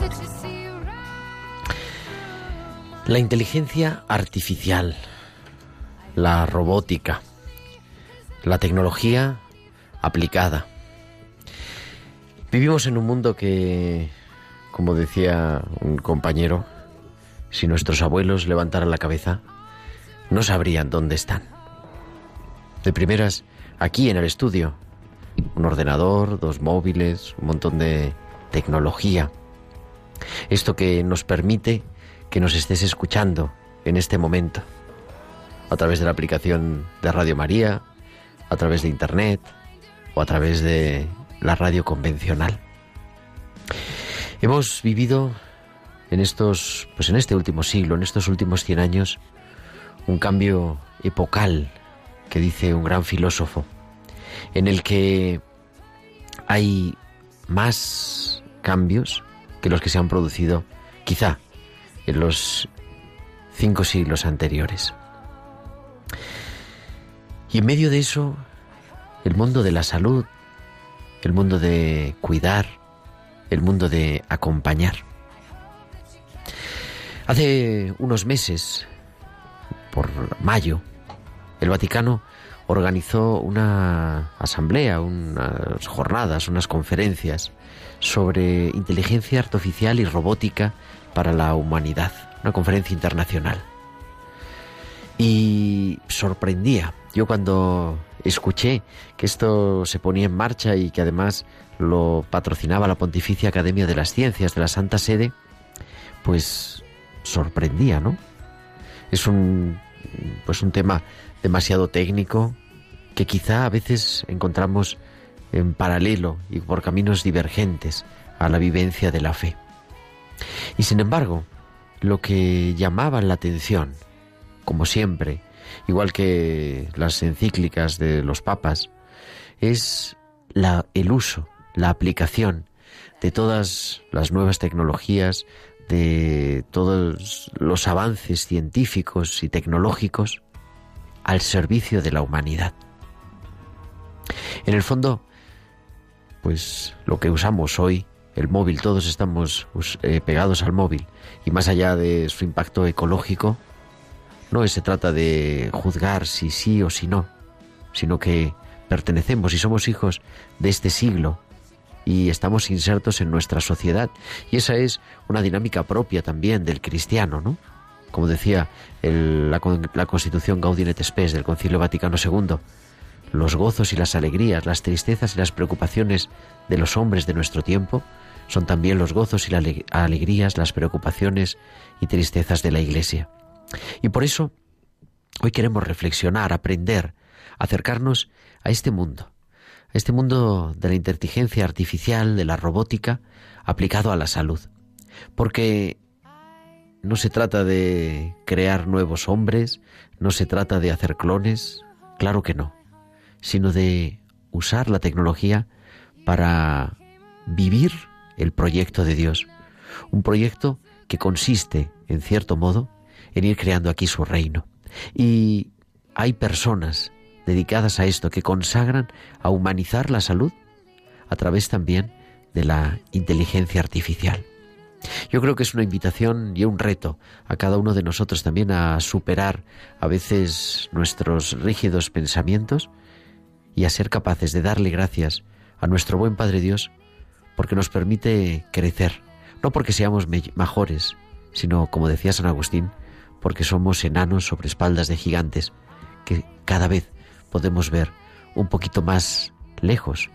that you see right. La inteligencia artificial, la robótica, la tecnología aplicada. Vivimos en un mundo que, como decía un compañero, si nuestros abuelos levantaran la cabeza, no sabrían dónde están. De primeras, aquí en el estudio, un ordenador, dos móviles, un montón de tecnología. Esto que nos permite que nos estés escuchando en este momento, a través de la aplicación de Radio María, a través de Internet o a través de la radio convencional. Hemos vivido en estos, pues en este último siglo, en estos últimos 100 años, un cambio epocal que dice un gran filósofo, en el que hay más cambios que los que se han producido quizá en los cinco siglos anteriores. Y en medio de eso, el mundo de la salud, el mundo de cuidar, el mundo de acompañar. Hace unos meses, por mayo, el Vaticano organizó una asamblea, unas jornadas, unas conferencias sobre inteligencia artificial y robótica para la humanidad, una conferencia internacional. Y sorprendía, yo cuando escuché que esto se ponía en marcha y que además lo patrocinaba la Pontificia Academia de las Ciencias de la Santa Sede, pues sorprendía, ¿no? Es un pues un tema demasiado técnico que quizá a veces encontramos en paralelo y por caminos divergentes a la vivencia de la fe. Y sin embargo, lo que llamaba la atención, como siempre, igual que las encíclicas de los papas, es la, el uso, la aplicación de todas las nuevas tecnologías, de todos los avances científicos y tecnológicos al servicio de la humanidad. En el fondo, pues lo que usamos hoy, el móvil, todos estamos eh, pegados al móvil y más allá de su impacto ecológico, no se trata de juzgar si sí o si no, sino que pertenecemos y somos hijos de este siglo y estamos insertos en nuestra sociedad. Y esa es una dinámica propia también del cristiano, ¿no? Como decía la, la, Constitución Gaudium et Spes del Concilio Vaticano II, los gozos y las alegrías, las tristezas y las preocupaciones de los hombres de nuestro tiempo son también los gozos y las alegrías, las preocupaciones y tristezas de la Iglesia. Y por eso hoy queremos reflexionar, aprender, acercarnos a este mundo, a este mundo de la inteligencia artificial, de la robótica, aplicado a la salud. Porque no se trata de crear nuevos hombres, no se trata de hacer clones, claro que no, sino de usar la tecnología para vivir el proyecto de Dios. Un proyecto que consiste, en cierto modo, en ir creando aquí su reino. Y hay personas dedicadas a esto que consagran a humanizar la salud a través también de la inteligencia artificial. Yo creo que es una invitación y un reto a cada uno de nosotros también a superar a veces nuestros rígidos pensamientos y a ser capaces de darle gracias a nuestro buen Padre Dios porque nos permite crecer, no porque seamos mejores, sino, como decía San Agustín, porque somos enanos sobre espaldas de gigantes, que cada vez podemos ver un poquito más lejos,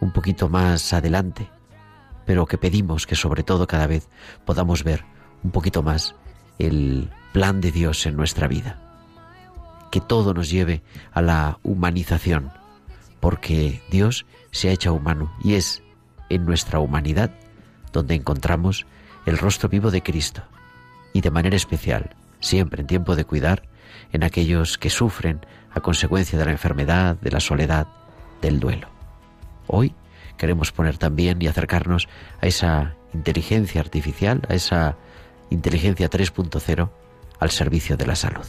un poquito más adelante, pero que pedimos que sobre todo cada vez podamos ver un poquito más el plan de Dios en nuestra vida. Que todo nos lleve a la humanización, porque Dios se ha hecho humano y es en nuestra humanidad donde encontramos el rostro vivo de Cristo y de manera especial, siempre en tiempo de cuidar, en aquellos que sufren a consecuencia de la enfermedad, de la soledad, del duelo. Hoy queremos poner también y acercarnos a esa inteligencia artificial, a esa inteligencia 3.0 al servicio de la salud.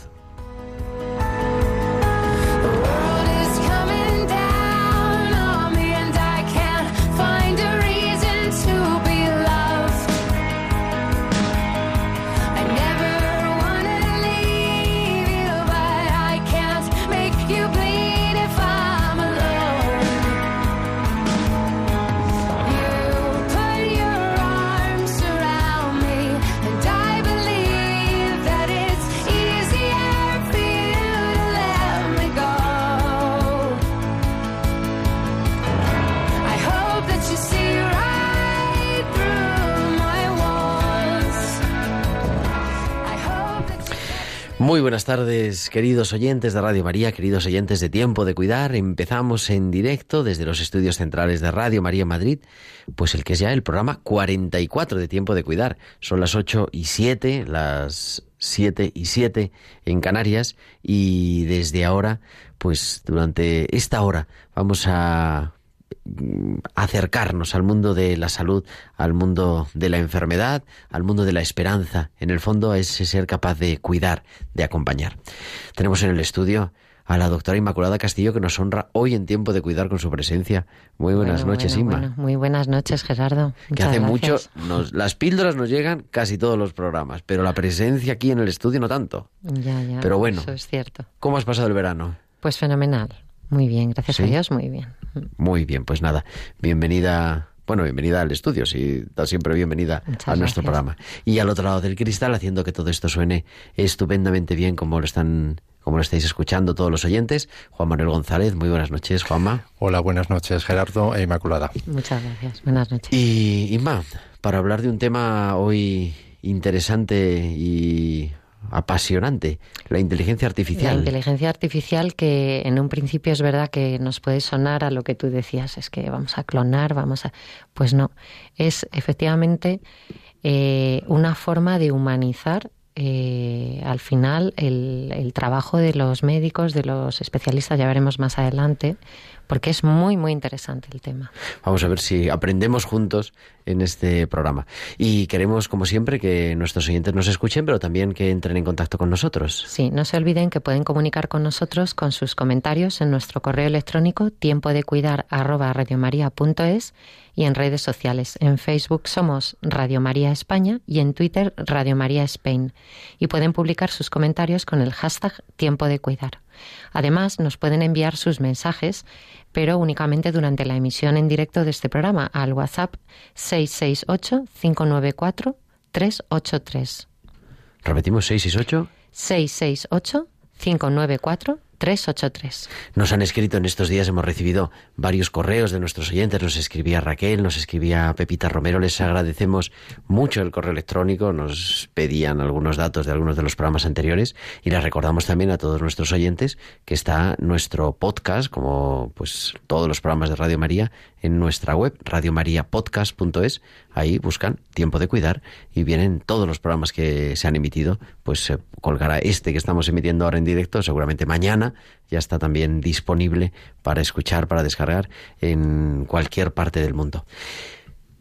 Muy buenas tardes, queridos oyentes de Radio María, queridos oyentes de Tiempo de Cuidar. Empezamos en directo desde los estudios centrales de Radio María Madrid, pues el que es ya el programa 44 de Tiempo de Cuidar. Son las 8 y 7, las 7 y 7 en Canarias y desde ahora, pues durante esta hora vamos a acercarnos al mundo de la salud, al mundo de la enfermedad, al mundo de la esperanza, en el fondo a ese ser capaz de cuidar, de acompañar. Tenemos en el estudio a la doctora Inmaculada Castillo que nos honra hoy en tiempo de cuidar con su presencia. Muy buenas Bueno, noches, bueno, Inma. bueno. Muy buenas noches, Gerardo. que hace mucho, nos- las píldoras nos llegan casi todos los programas, pero la presencia aquí en el estudio no tanto. Ya, ya. Pero bueno. Eso es cierto. ¿Cómo has pasado el verano? Pues fenomenal. Muy bien, gracias ¿Sí? a Dios, muy bien. Muy bien, pues nada, bienvenida, bueno, bienvenida al estudio, sí, da siempre bienvenida Muchas a nuestro gracias. programa. Y al otro lado del cristal, haciendo que todo esto suene estupendamente bien como lo están, como lo estáis escuchando todos los oyentes, Juan Manuel González, muy buenas noches, Juanma. Hola, buenas noches, Gerardo e Inmaculada. Muchas gracias. Buenas noches. Y Inma, para hablar de un tema hoy interesante y apasionante, la inteligencia La artificial. inteligencia artificial que en un principio es verdad que nos puede sonar a lo que tú decías, es que vamos a clonar, vamos a... Pues no, es efectivamente eh, una forma de humanizar eh, al final el trabajo de los médicos, de los especialistas, ya veremos más adelante, porque es muy, muy interesante el tema. Vamos a ver si aprendemos juntos en este programa. Y queremos, como siempre, que nuestros oyentes nos escuchen, pero también que entren en contacto con nosotros. Sí, no se olviden que pueden comunicar con nosotros con sus comentarios en nuestro correo electrónico tiempo de cuidar y en redes sociales. En Facebook somos Radio María España y en Twitter Radio María Spain. Y pueden publicar sus comentarios con el hashtag tiempo de cuidar. Además, nos pueden enviar sus mensajes, pero únicamente durante la emisión en directo de este programa al WhatsApp 668-594-383. Repetimos 668. 668-594-383. Nos han escrito en estos días, hemos recibido varios correos de nuestros oyentes, nos escribía Raquel, nos escribía Pepita Romero, les agradecemos mucho el correo electrónico, nos pedían algunos datos de algunos de los programas anteriores. Y les recordamos también a todos nuestros oyentes que está nuestro podcast, como pues todos los programas de Radio María, en nuestra web, radiomariapodcast.es, ahí buscan Tiempo de Cuidar y vienen todos los programas que se han emitido, pues se colgará este que estamos emitiendo ahora en directo, seguramente mañana ya está también disponible para escuchar, para descargar en cualquier parte del mundo.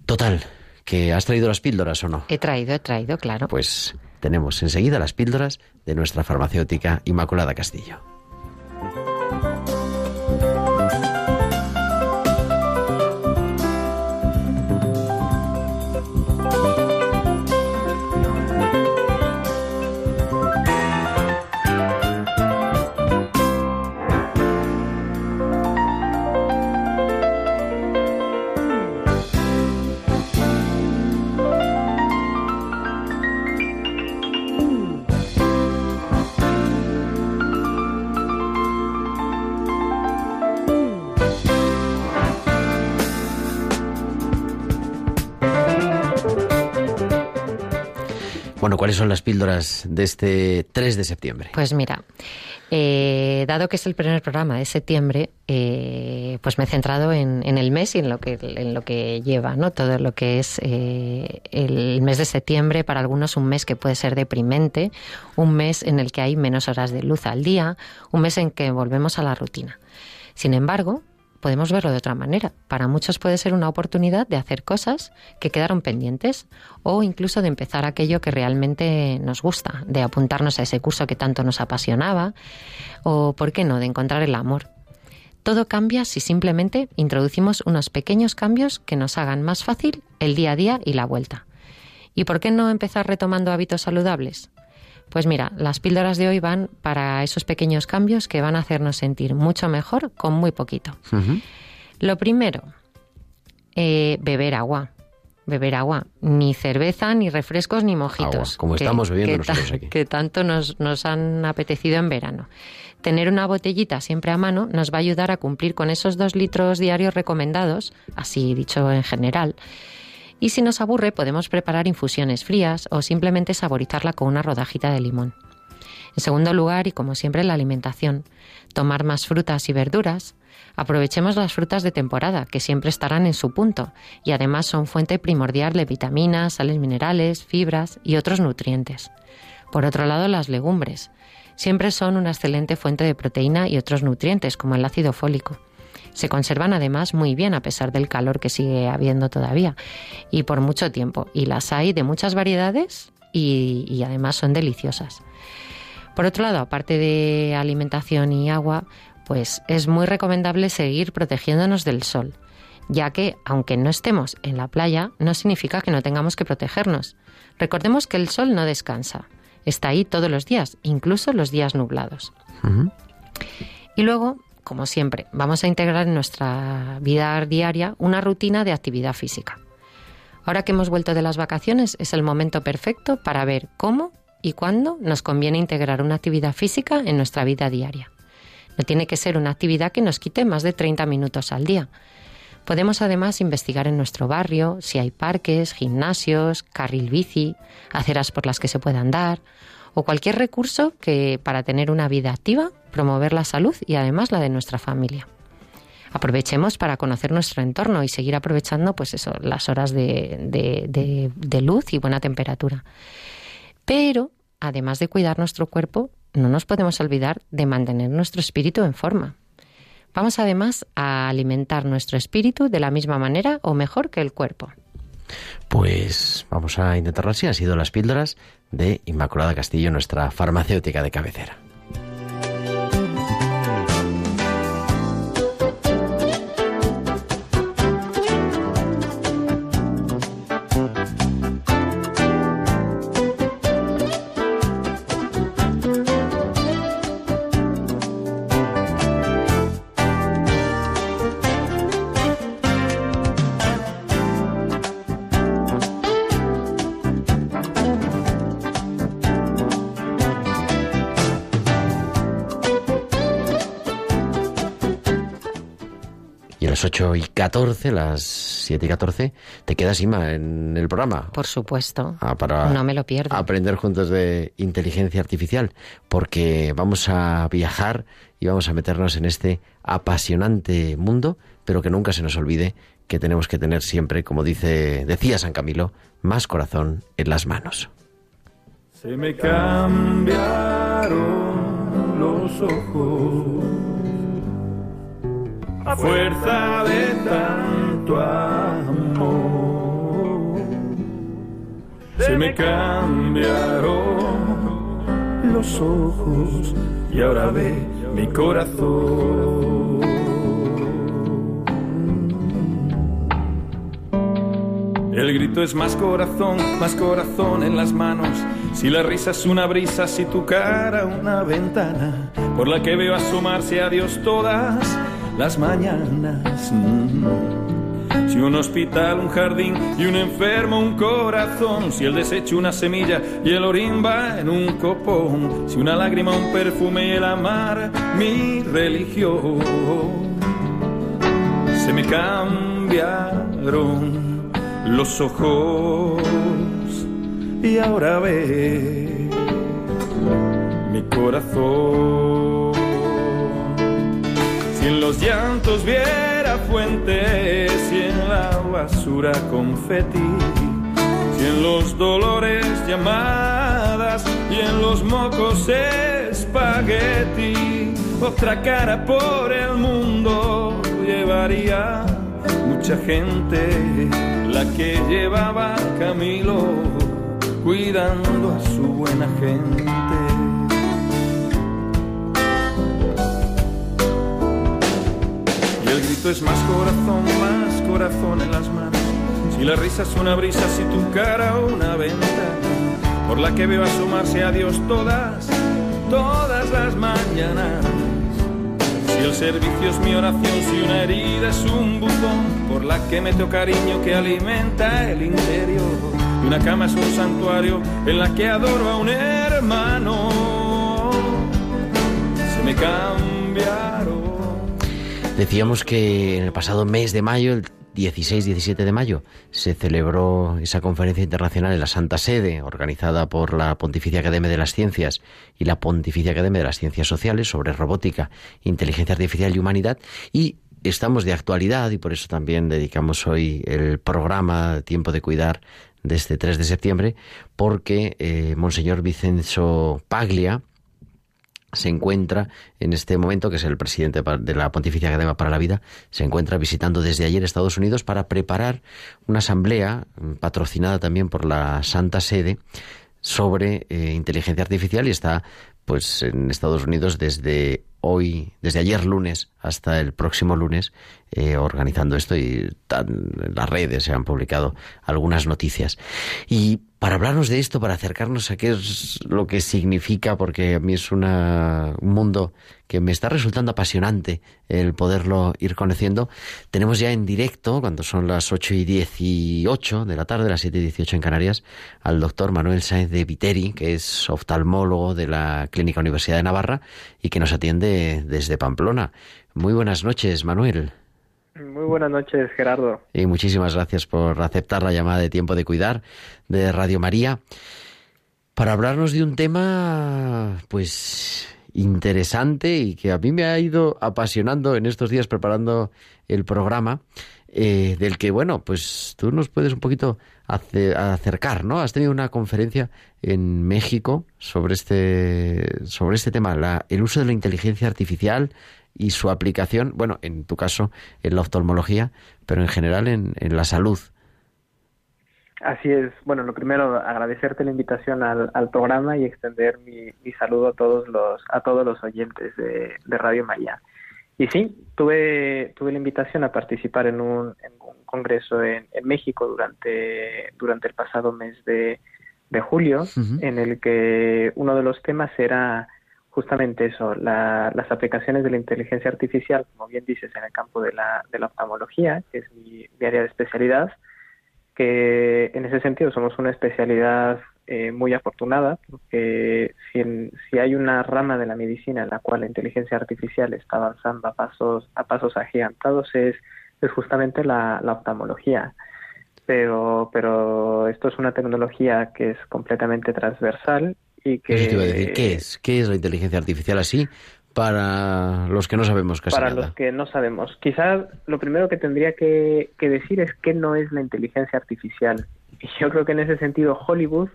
Total, ¿que has traído las píldoras o no? He traído, he traído, claro. Pues tenemos enseguida las píldoras de nuestra farmacéutica Inmaculada Castillo. ¿Cuáles son las píldoras de este 3 de septiembre? Pues mira, eh, dado que es el primer programa de septiembre, eh, pues me he centrado en, el mes y en lo que en lo que lleva, ¿no? Todo lo que es eh, el mes de septiembre, para algunos un mes que puede ser deprimente, un mes en el que hay menos horas de luz al día, un mes en que volvemos a la rutina. Sin embargo, podemos verlo de otra manera. Para muchos puede ser una oportunidad de hacer cosas que quedaron pendientes o incluso de empezar aquello que realmente nos gusta, de apuntarnos a ese curso que tanto nos apasionaba o, ¿por qué no?, de encontrar el amor. Todo cambia si simplemente introducimos unos pequeños cambios que nos hagan más fácil el día a día y la vuelta. ¿Y por qué no empezar retomando hábitos saludables? Pues mira, las píldoras de hoy van para esos pequeños cambios que van a hacernos sentir mucho mejor con muy poquito. Lo primero, eh, beber agua. Beber agua. Ni cerveza, ni refrescos, ni mojitos. como estamos bebiendo nosotros aquí. Que tanto nos, nos han apetecido en verano. Tener una botellita siempre a mano nos va a ayudar a cumplir con esos dos litros diarios recomendados, así dicho en general y si nos aburre podemos preparar infusiones frías o simplemente saborizarla con una rodajita de limón. En segundo lugar, y como siempre, la alimentación. Tomar más frutas y verduras. Aprovechemos las frutas de temporada, que siempre estarán en su punto, y además son fuente primordial de vitaminas, sales minerales, fibras y otros nutrientes. Por otro lado, las legumbres. Siempre son una excelente fuente de proteína y otros nutrientes, como el ácido fólico. Se conservan además muy bien a pesar del calor que sigue habiendo todavía y por mucho tiempo. Y las hay de muchas variedades y, además son deliciosas. Por otro lado, aparte de alimentación y agua, pues es muy recomendable seguir protegiéndonos del sol, ya que aunque no estemos en la playa, no significa que no tengamos que protegernos. Recordemos que el sol no descansa, está ahí todos los días, incluso los días nublados. Y luego, como siempre, vamos a integrar en nuestra vida diaria una rutina de actividad física. Ahora que hemos vuelto de las vacaciones, es el momento perfecto para ver cómo y cuándo nos conviene integrar una actividad física en nuestra vida diaria. No tiene que ser una actividad que nos quite más de 30 minutos al día. Podemos además investigar en nuestro barrio si hay parques, gimnasios, carril bici, aceras por las que se pueda andar o cualquier recurso que para tener una vida activa, promover la salud y además la de nuestra familia. Aprovechemos para conocer nuestro entorno y seguir aprovechando pues las horas de, de luz y buena temperatura. Pero, además de cuidar nuestro cuerpo, no nos podemos olvidar de mantener nuestro espíritu en forma. Vamos además a alimentar nuestro espíritu de la misma manera o mejor que el cuerpo. Pues vamos a intentarlo así. Han sido las píldoras de Inmaculada Castillo, nuestra farmacéutica de cabecera. Las 8 y 14, las 7 y 14, te quedas, Ima, en el programa. Por supuesto. Ah, para no me lo pierdo. Aprender juntos de inteligencia artificial, porque vamos a viajar y vamos a meternos en este apasionante mundo, pero que nunca se nos olvide que tenemos que tener siempre, como dice, decía San Camilo, más corazón en las manos. Se me cambiaron los ojos a fuerza de tanto amor. Se me cambiaron los ojos y ahora ve mi corazón. El grito es más corazón, más corazón en las manos. Si la risa es una brisa, si tu cara una ventana por la que veo asomarse a Dios todas las mañanas. Mm. Si un hospital, un jardín y un enfermo, un corazón. Si el desecho, una semilla y el orín va en un copón. Si una lágrima, un perfume y el amar, mi religión. Se me cambiaron los ojos y ahora ve mi corazón. Si en los llantos viera fuentes y en la basura confeti, si en los dolores llamadas y en los mocos espagueti, otra cara por el mundo llevaría mucha gente, la que llevaba Camilo cuidando a su buena gente. Es más corazón, más corazón en las manos. Si la risa es una brisa, si tu cara una ventana, por la que veo asomarse a Dios todas, todas las mañanas. Si el servicio es mi oración, si una herida es un botón por la que meto cariño que alimenta el interior. Y una cama es un santuario en la que adoro a un hermano. Se me cambiaron. Decíamos que en el pasado mes de mayo, el 16-17 de mayo, se celebró esa conferencia internacional en la Santa Sede, organizada por la Pontificia Academia de las Ciencias y la Pontificia Academia de las Ciencias Sociales sobre robótica, inteligencia artificial y humanidad. Y estamos de actualidad y por eso también dedicamos hoy el programa Tiempo de Cuidar de este 3 de septiembre, porque eh, Monseñor Vicenzo Paglia, se encuentra en este momento, que es el presidente de la Pontificia Academia para la Vida, se encuentra visitando desde ayer Estados Unidos para preparar una asamblea mm, patrocinada también por la Santa Sede sobre eh, inteligencia artificial y está pues en Estados Unidos desde hoy, desde ayer lunes hasta el próximo lunes, eh, organizando esto y en las redes se han publicado algunas noticias. Y para hablarnos de esto, para acercarnos a qué es lo que significa, porque a mí es una, un mundo que me está resultando apasionante el poderlo ir conociendo, tenemos ya en directo, cuando son las 8 y 18 de la tarde, las 7 y 18 en Canarias, al doctor Manuel Sáenz de Viteri, que es oftalmólogo de la Clínica Universidad de Navarra y que nos atiende desde Pamplona. Muy buenas noches, Manuel. Muy buenas noches, Gerardo. Y muchísimas gracias por aceptar la llamada de Tiempo de Cuidar de Radio María para hablarnos de un tema, pues, interesante y que a mí me ha ido apasionando en estos días preparando el programa, eh, del que, bueno, pues tú nos puedes un poquito acercar, ¿no? Has tenido una conferencia en México sobre este, sobre este tema, la, el uso de la inteligencia artificial y su aplicación, bueno, en tu caso en la oftalmología, pero en general en, en la salud. Así es. Bueno, lo primero, agradecerte la invitación al, al programa y extender mi, mi, saludo a todos los a todos los oyentes de, de, Radio María. Y sí, tuve tuve la invitación a participar en un, en un congreso en, en, México durante durante el pasado mes de, de julio, uh -huh. en el que uno de los temas era justamente eso, la, las aplicaciones de la inteligencia artificial, como bien dices, en el campo de la, de la oftalmología, que es mi, área de especialidad, que en ese sentido somos una especialidad eh, muy afortunada, porque si, en, si hay una rama de la medicina en la cual la inteligencia artificial está avanzando a pasos, a pasos agigantados, es, es justamente la, la oftalmología. Pero pero esto es una tecnología que es completamente transversal y que... Eso te iba a decir, ¿qué es? ¿Qué es la inteligencia artificial así? Para los que no sabemos casi Para nada. los que no sabemos. Quizás lo primero que tendría que, que decir es qué no es la inteligencia artificial. Y yo creo que en ese sentido Hollywood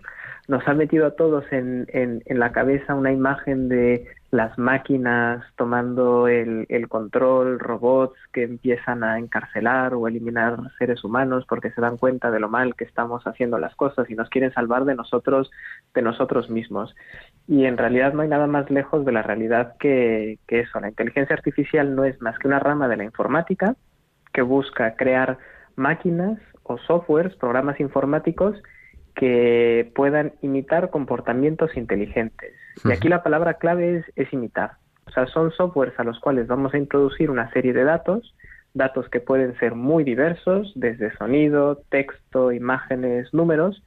nos ha metido a todos en, en, en la cabeza una imagen de las máquinas tomando el, control, robots que empiezan a encarcelar o eliminar seres humanos porque se dan cuenta de lo mal que estamos haciendo las cosas y nos quieren salvar de nosotros, de nosotros mismos. Y en realidad no hay nada más lejos de la realidad que, que eso. La inteligencia artificial no es más que una rama de la informática que busca crear máquinas o softwares, programas informáticos que puedan imitar comportamientos inteligentes. Y aquí la palabra clave es, es, imitar. O sea, son softwares a los cuales vamos a introducir una serie de datos, datos que pueden ser muy diversos, desde sonido, texto, imágenes, números,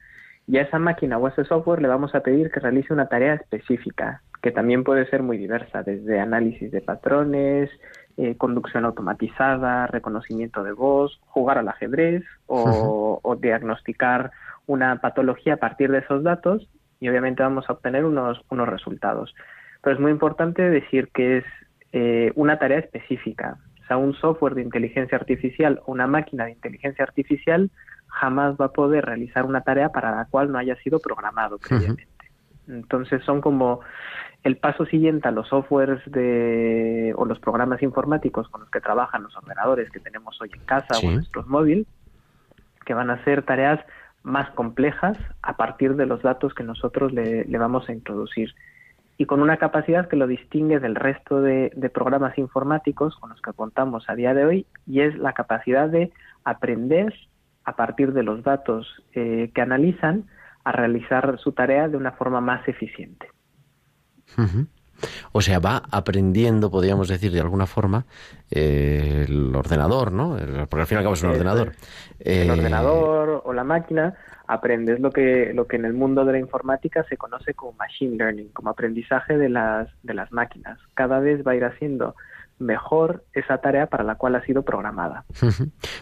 y a esa máquina o a ese software le vamos a pedir que realice una tarea específica, que también puede ser muy diversa, desde análisis de patrones, eh, conducción automatizada, reconocimiento de voz, jugar al ajedrez o, uh -huh. o diagnosticar una patología a partir de esos datos y obviamente vamos a obtener unos, unos resultados. Pero es muy importante decir que es eh, una tarea específica. O sea, un software de inteligencia artificial o una máquina de inteligencia artificial jamás va a poder realizar una tarea para la cual no haya sido programado previamente. Entonces son como el paso siguiente a los softwares de, o los programas informáticos con los que trabajan los ordenadores que tenemos hoy en casa o en nuestros móviles, que van a hacer tareas más complejas a partir de los datos que nosotros le, vamos a introducir y con una capacidad que lo distingue del resto de, programas informáticos con los que contamos a día de hoy y es la capacidad de aprender a partir de los datos eh, que analizan a realizar su tarea de una forma más eficiente. O sea, va aprendiendo, podríamos decir de alguna forma, eh, el ordenador, ¿no? Porque al fin y al cabo es un ordenador. El eh, ordenador o la máquina aprende, es lo que, lo que en el mundo de la informática se conoce como machine learning, como aprendizaje de las, de las máquinas. Cada vez va a ir haciendo mejor esa tarea para la cual ha sido programada.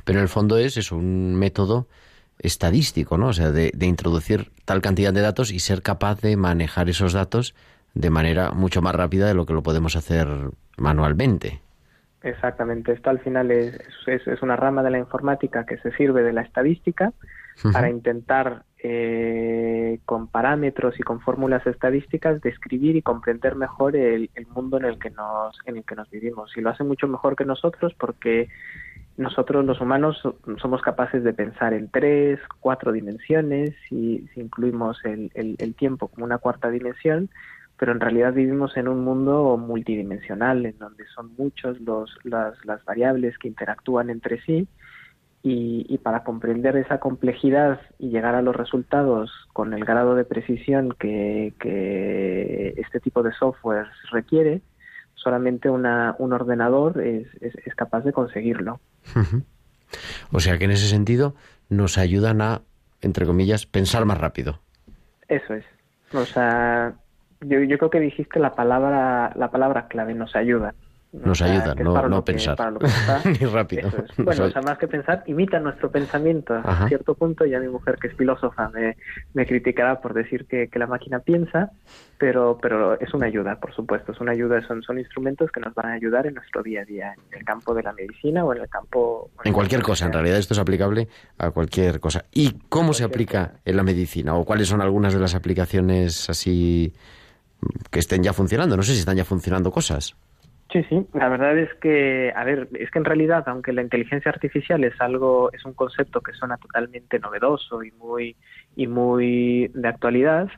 Pero en el fondo es, es un método estadístico, ¿no? O sea, de, de introducir tal cantidad de datos y ser capaz de manejar esos datos de manera mucho más rápida de lo que lo podemos hacer manualmente. Exactamente, esto al final es, es, una rama de la informática que se sirve de la estadística para intentar eh, con parámetros y con fórmulas estadísticas describir y comprender mejor el, el, mundo en el que nos en el que nos vivimos. Y lo hace mucho mejor que nosotros porque nosotros los humanos somos capaces de pensar en tres, cuatro dimensiones. Y si incluimos el, el tiempo como una cuarta dimensión pero en realidad vivimos en un mundo multidimensional, en donde son muchos los, las, las variables que interactúan entre sí y, para comprender esa complejidad y llegar a los resultados con el grado de precisión que, que este tipo de software requiere, solamente una, un ordenador es, es, capaz de conseguirlo. O sea que en ese sentido nos ayudan a, entre comillas, pensar más rápido. Eso es. O sea, yo, yo creo que dijiste la palabra, la palabra clave, nos ayuda. Nos ayuda, no, no pensar. Ni rápido. Bueno, o sea, más que pensar, imita nuestro pensamiento. A cierto punto, ya mi mujer, que es filósofa, me, me criticará por decir que, que, la máquina piensa, pero, pero es una ayuda, por supuesto. Es una ayuda, son, son instrumentos que nos van a ayudar en nuestro día a día, en el campo de la medicina o en el campo. En, cualquier cosa, en realidad esto es aplicable a cualquier cosa. ¿Y cómo se aplica en la medicina? ¿O cuáles son algunas de las aplicaciones así? Que estén ya funcionando. No sé si están ya funcionando cosas. Sí, sí, la verdad es que, a ver, es que en realidad, aunque la inteligencia artificial es algo, es un concepto que suena totalmente novedoso y muy, y muy de actualidad,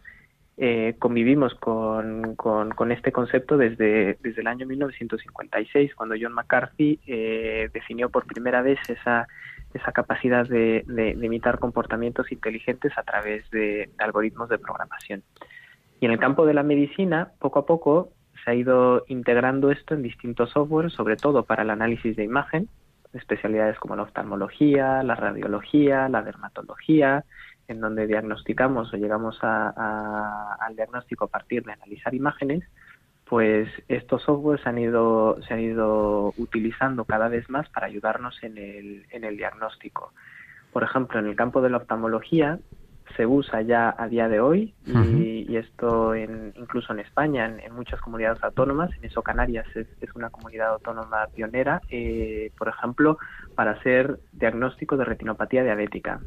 eh, convivimos con, con, este concepto desde, desde el año 1956, cuando John McCarthy eh, definió por primera vez esa, esa capacidad de, de, imitar comportamientos inteligentes a través de algoritmos de programación. Y en el campo de la medicina, poco a poco se ha ido integrando esto en distintos softwares, sobre todo para el análisis de imagen, especialidades como la oftalmología, la radiología, la dermatología, en donde diagnosticamos o llegamos al diagnóstico a partir de analizar imágenes, pues estos softwares se han ido, se han ido utilizando cada vez más para ayudarnos en el, en el diagnóstico. Por ejemplo, en el campo de la oftalmología se usa ya a día de hoy y, esto en, incluso en España, en, muchas comunidades autónomas, en eso Canarias es, una comunidad autónoma pionera, eh, por ejemplo, para hacer diagnóstico de retinopatía diabética.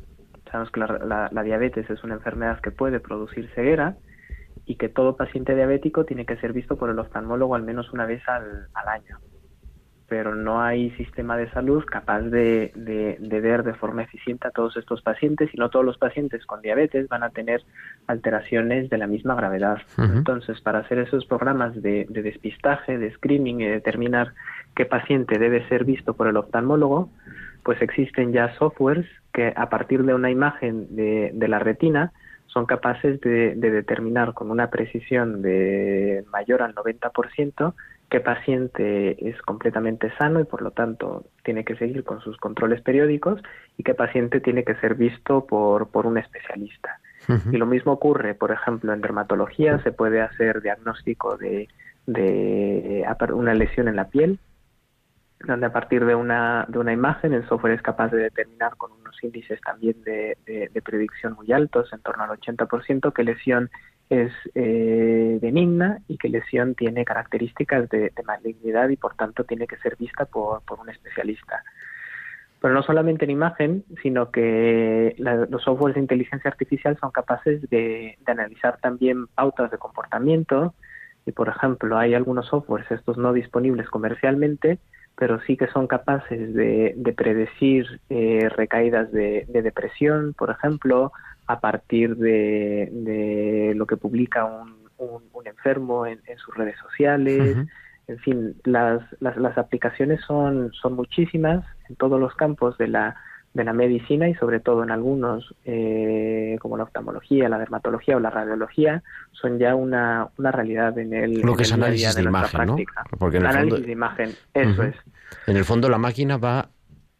Sabemos que la, diabetes es una enfermedad que puede producir ceguera y que todo paciente diabético tiene que ser visto por el oftalmólogo al menos una vez al año pero no hay sistema de salud capaz de, ver de forma eficiente a todos estos pacientes y no todos los pacientes con diabetes van a tener alteraciones de la misma gravedad. Entonces, para hacer esos programas de, despistaje, de screening y determinar qué paciente debe ser visto por el oftalmólogo, pues existen ya softwares que a partir de una imagen de, de la retina son capaces de, determinar con una precisión de mayor al 90% qué paciente es completamente sano y por lo tanto tiene que seguir con sus controles periódicos y qué paciente tiene que ser visto por, por un especialista. Y lo mismo ocurre, por ejemplo, en dermatología se puede hacer diagnóstico de, de una lesión en la piel donde a partir de una, de una imagen el software es capaz de determinar con unos índices también de, de, predicción muy altos, en torno al 80%, qué lesión es eh, benigna y qué lesión tiene características de, malignidad y por tanto tiene que ser vista por, por un especialista. Pero no solamente en imagen, sino que los softwares de inteligencia artificial son capaces de, de analizar también pautas de comportamiento, y por ejemplo hay algunos softwares, estos no disponibles comercialmente, pero sí que son capaces de, predecir eh, recaídas de, depresión, por ejemplo, a partir de, lo que publica un, enfermo en, sus redes sociales. En fin, las, las, las aplicaciones son, son muchísimas en todos los campos de la, de la medicina y sobre todo en algunos eh, como la oftalmología, la dermatología o la radiología son ya una, una realidad en el lo que es análisis de, imagen, ¿no? Porque en el análisis de imagen, eso es. En el fondo la máquina va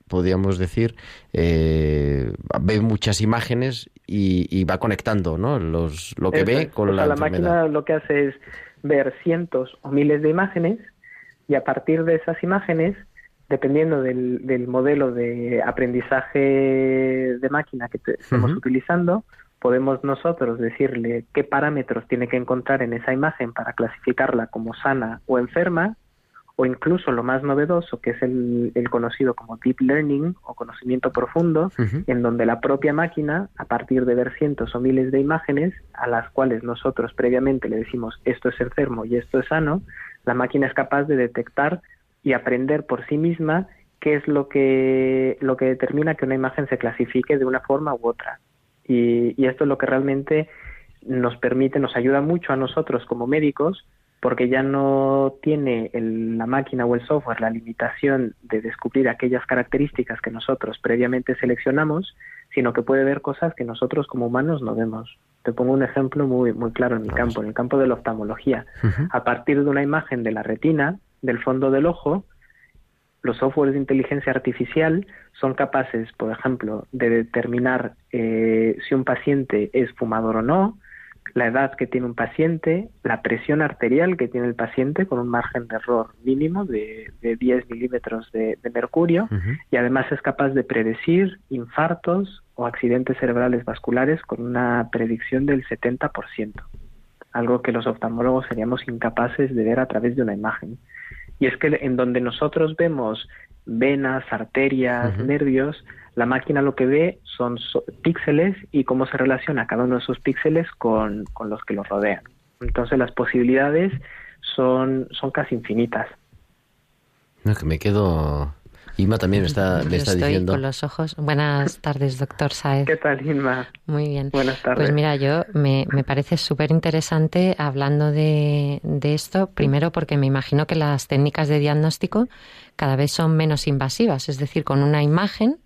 podríamos decir, eh, ve muchas imágenes y, va conectando ¿no? Los, lo que ve con la, la máquina lo que hace es ver cientos o miles de imágenes y a partir de esas imágenes dependiendo del, del modelo de aprendizaje de máquina que estemos utilizando, podemos nosotros decirle qué parámetros tiene que encontrar en esa imagen para clasificarla como sana o enferma, o incluso lo más novedoso, que es el, el conocido como deep learning o conocimiento profundo, en donde la propia máquina, a partir de ver cientos o miles de imágenes, a las cuales nosotros previamente le decimos esto es enfermo y esto es sano, la máquina es capaz de detectar y aprender por sí misma qué es lo que, lo que determina que una imagen se clasifique de una forma u otra. Y, esto es lo que realmente nos permite, nos ayuda mucho a nosotros como médicos, porque ya no tiene la máquina o el software la limitación de descubrir aquellas características que nosotros previamente seleccionamos, sino que puede ver cosas que nosotros como humanos no vemos. Te pongo un ejemplo muy, muy claro en mi campo, en el campo de la oftalmología. A partir de una imagen de la retina, del fondo del ojo, los softwares de inteligencia artificial son capaces, por ejemplo, de determinar eh, si un paciente es fumador o no, la edad que tiene un paciente, la presión arterial que tiene el paciente con un margen de error mínimo de, 10 milímetros de, mercurio y además es capaz de predecir infartos o accidentes cerebrales vasculares con una predicción del 70%, algo que los oftalmólogos seríamos incapaces de ver a través de una imagen. Y es que en donde nosotros vemos venas, arterias, nervios, la máquina lo que ve son píxeles y cómo se relaciona cada uno de esos píxeles con, con los que los rodean. Entonces las posibilidades son, son casi infinitas. No, que me quedo Inma también está, le está estoy diciendo. con los ojos. Buenas tardes, doctor Saez. ¿Qué tal, Inma? Muy bien. Buenas tardes. Pues mira, yo me, me parece súper interesante hablando de, de esto, primero porque me imagino que las técnicas de diagnóstico cada vez son menos invasivas, es decir, con una imagen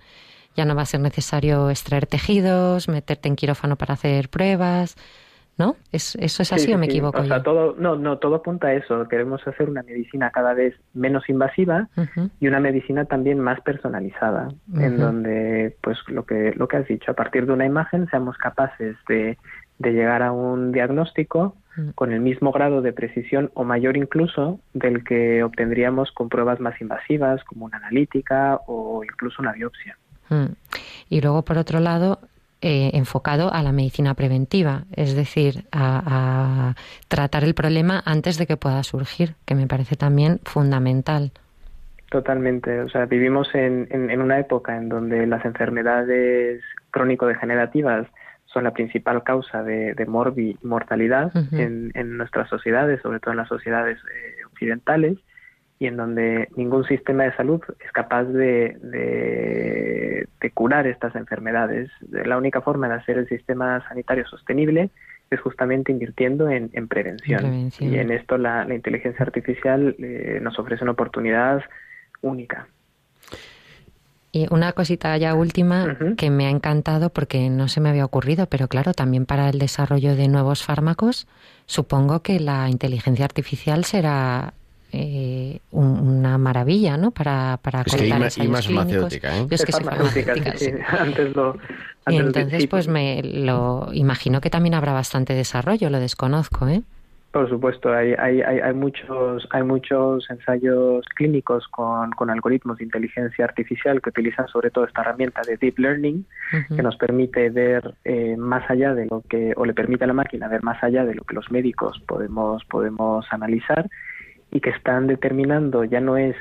ya no va a ser necesario extraer tejidos, meterte en quirófano para hacer pruebas, ¿no? ¿Es, ¿Eso es así o me equivoco? O sea, todo, no, no, todo apunta a eso. Queremos hacer una medicina cada vez menos invasiva y una medicina también más personalizada, en donde, pues, lo que, lo que has dicho, a partir de una imagen seamos capaces de, de llegar a un diagnóstico con el mismo grado de precisión o mayor incluso del que obtendríamos con pruebas más invasivas como una analítica o incluso una biopsia. Y luego, por otro lado, eh, enfocado a la medicina preventiva, es decir, a, tratar el problema antes de que pueda surgir, que me parece también fundamental. Totalmente. O sea, vivimos en, en, una época en donde las enfermedades crónico-degenerativas son la principal causa de, de morbi mortalidad en, en, nuestras sociedades, sobre todo en las sociedades eh, occidentales, y en donde ningún sistema de salud es capaz de, de, curar estas enfermedades. La única forma de hacer el sistema sanitario sostenible es justamente invirtiendo en, prevención. Y en esto la, inteligencia artificial eh, nos ofrece una oportunidad única. Y una cosita ya última que me ha encantado porque no se me había ocurrido, pero claro, también para el desarrollo de nuevos fármacos, supongo que la inteligencia artificial será eh, una maravilla, ¿no? Para, para es cortar que más farmacéutica, ¿eh? es que soy farmacéutica, sí. Antes lo, y entonces, pues me lo imagino que también habrá bastante desarrollo, lo desconozco, ¿eh? Por supuesto, hay, hay, hay, muchos, hay muchos ensayos clínicos con, con, algoritmos de inteligencia artificial que utilizan sobre todo esta herramienta de deep learning, que nos permite ver eh, más allá de lo que, o le permite a la máquina ver más allá de lo que los médicos podemos, podemos analizar y que están determinando, ya no es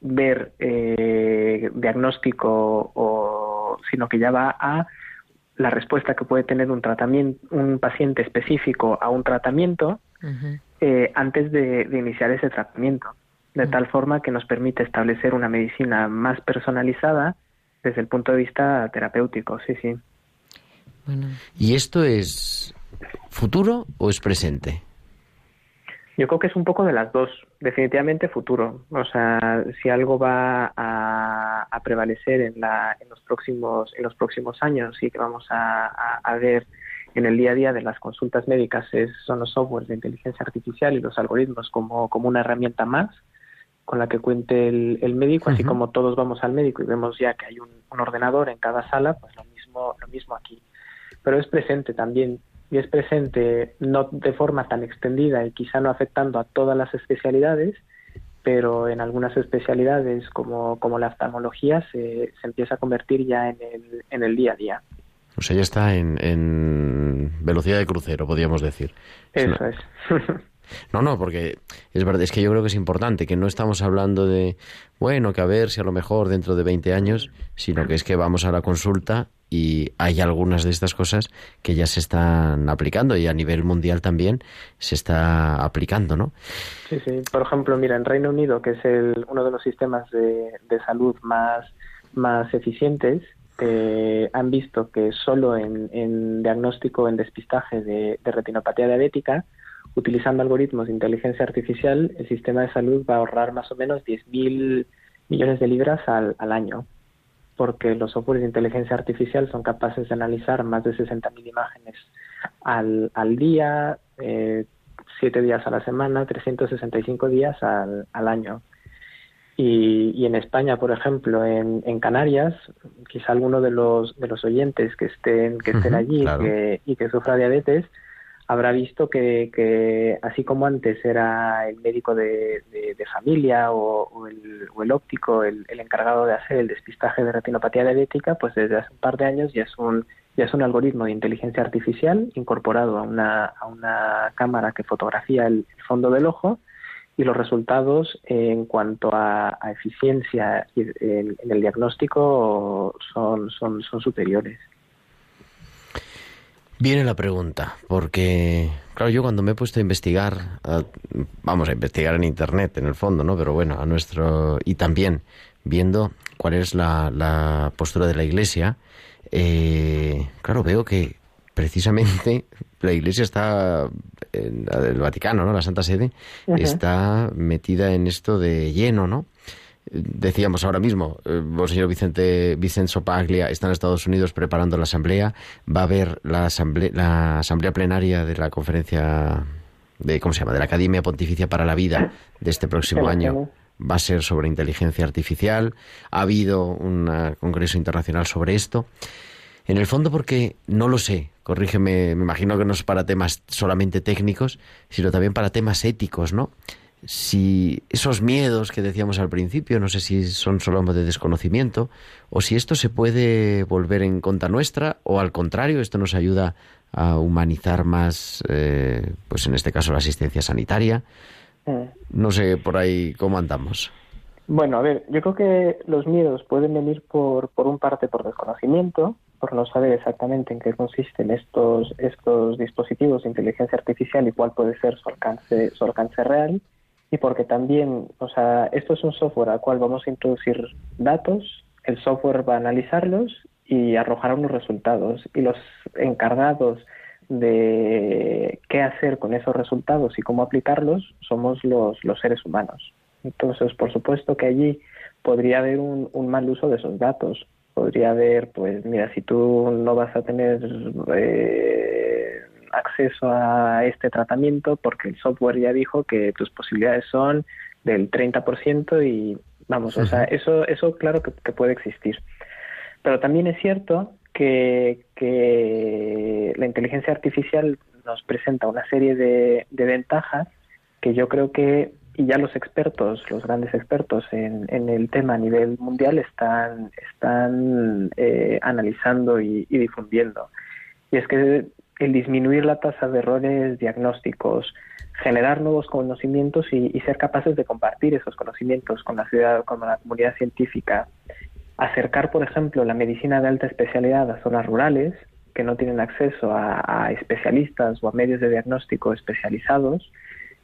ver eh, diagnóstico, o, sino que ya va a la respuesta que puede tener un tratamiento, un paciente específico a un tratamiento eh, antes de, iniciar ese tratamiento, de tal forma que nos permite establecer una medicina más personalizada desde el punto de vista terapéutico, sí, sí. ¿Y esto es futuro o es presente? Yo creo que es un poco de las dos, definitivamente futuro. O sea, si algo va a, prevalecer en, la, en, los próximos, en los próximos años y que vamos a, a ver en el día a día de las consultas médicas es, son los softwares de inteligencia artificial y los algoritmos como, como una herramienta más con la que cuente el, médico, así como todos vamos al médico y vemos ya que hay un, ordenador en cada sala, pues lo mismo, lo mismo aquí. Pero es presente también, y es presente no de forma tan extendida y quizá no afectando a todas las especialidades, pero en algunas especialidades como, como la oftalmología se, se empieza a convertir ya en el, en el día a día. O sea, ya está en, velocidad de crucero, podríamos decir. Eso es. No, no, porque es verdad, es que yo creo que es importante que no estamos hablando de, bueno, que a ver si a lo mejor dentro de 20 años, sino que es que vamos a la consulta y hay algunas de estas cosas que ya se están aplicando y a nivel mundial también se está aplicando, ¿no? Sí, sí. Por ejemplo, mira, en Reino Unido, que es el, uno de los sistemas de, de salud más, más eficientes, eh, han visto que solo en, diagnóstico, en despistaje de, retinopatía diabética, utilizando algoritmos de inteligencia artificial, el sistema de salud va a ahorrar más o menos 10.000 millones de libras al, año, porque los softwares de inteligencia artificial son capaces de analizar más de 60.000 imágenes al, al día, eh, 7 días a la semana, 365 días al, al año. Y, en España, por ejemplo, en, Canarias, quizá alguno de los, de los oyentes que estén, que estén allí y que sufra diabetes habrá visto que, así como antes era el médico de, familia o, el, óptico el, encargado de hacer el despistaje de retinopatía diabética, pues desde hace un par de años ya es un, ya es un algoritmo de inteligencia artificial incorporado a una, a una cámara que fotografía el fondo del ojo y los resultados en cuanto a, eficiencia en, el diagnóstico son, son, son superiores. Viene la pregunta, porque, claro, yo cuando me he puesto a investigar, vamos a investigar en Internet en el fondo, ¿no? Pero bueno, a nuestro. y también viendo cuál es la, la postura de la Iglesia, eh, claro, veo que precisamente la Iglesia está, en el Vaticano, ¿no? La Santa Sede, está metida en esto de lleno, ¿no? Decíamos ahora mismo, eh, señor Vicente Vicenzo Paglia está en Estados Unidos preparando la asamblea, va a haber la asamblea, la asamblea plenaria de la conferencia de cómo se llama, de la Academia Pontificia para la Vida de este próximo año va a ser sobre inteligencia artificial. Ha habido un congreso internacional sobre esto. En el fondo porque no lo sé, corrígeme, me imagino que no es para temas solamente técnicos, sino también para temas éticos, ¿no? Si esos miedos que decíamos al principio, no sé si son solo de desconocimiento, o si esto se puede volver en contra nuestra, o al contrario, esto nos ayuda a humanizar más, eh, pues en este caso la asistencia sanitaria. Mm. No sé por ahí cómo andamos. Bueno, a ver, yo creo que los miedos pueden venir por, por un parte por desconocimiento, por no saber exactamente en qué consisten estos, estos dispositivos de inteligencia artificial y cuál puede ser su alcance, su alcance real, y porque también, o sea, esto es un software al cual vamos a introducir datos, el software va a analizarlos y arrojar unos resultados, y los encargados de qué hacer con esos resultados y cómo aplicarlos somos los, los seres humanos. Entonces, por supuesto que allí podría haber un, un mal uso de esos datos, podría haber, pues mira, si tú no vas a tener eh, acceso a este tratamiento porque el software ya dijo que tus posibilidades son del 30% y vamos, o sea, eso, eso claro que, puede existir. Pero también es cierto que, que la inteligencia artificial nos presenta una serie de, de ventajas que yo creo que y ya los expertos, los grandes expertos en, en el tema a nivel mundial están, están eh, analizando y, y, difundiendo. Y es que el disminuir la tasa de errores diagnósticos, generar nuevos conocimientos y, y, ser capaces de compartir esos conocimientos con la ciudad, con la comunidad científica, acercar, por ejemplo, la medicina de alta especialidad a zonas rurales que no tienen acceso a, a especialistas o a medios de diagnóstico especializados,